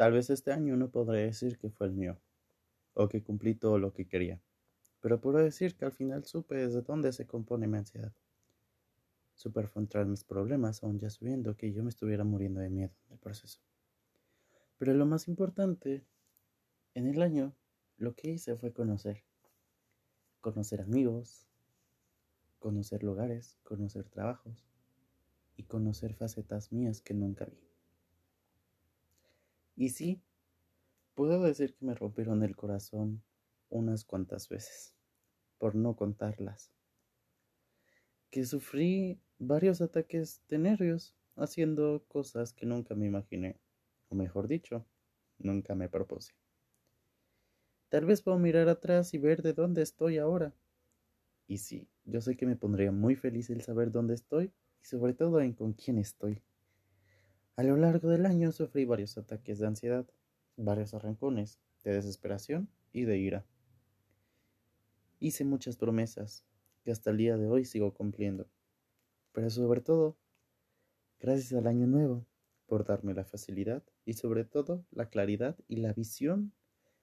Tal vez este año no podré decir que fue el mío, o que cumplí todo lo que quería, pero puedo decir que al final supe desde dónde se compone mi ansiedad. Supe afrontar mis problemas aún ya sabiendo que yo me estuviera muriendo de miedo en el proceso. Pero lo más importante, en el año, lo que hice fue conocer. Conocer amigos, conocer lugares, conocer trabajos y conocer facetas mías que nunca vi. Y sí, puedo decir que me rompieron el corazón unas cuantas veces, por no contarlas. Que sufrí varios ataques de nervios haciendo cosas que nunca me imaginé, o mejor dicho, nunca me propuse. Tal vez puedo mirar atrás y ver de dónde estoy ahora. Y sí, yo sé que me pondría muy feliz el saber dónde estoy y sobre todo en con quién estoy. A lo largo del año sufrí varios ataques de ansiedad, varios arrancones, de desesperación y de ira. Hice muchas promesas que hasta el día de hoy sigo cumpliendo, pero sobre todo, gracias al año nuevo por darme la facilidad y sobre todo la claridad y la visión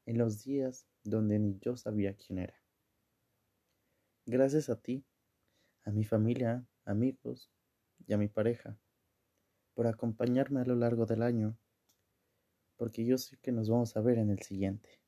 en los días donde ni yo sabía quién era. Gracias a ti, a mi familia, amigos y a mi pareja por acompañarme a lo largo del año, porque yo sé que nos vamos a ver en el siguiente.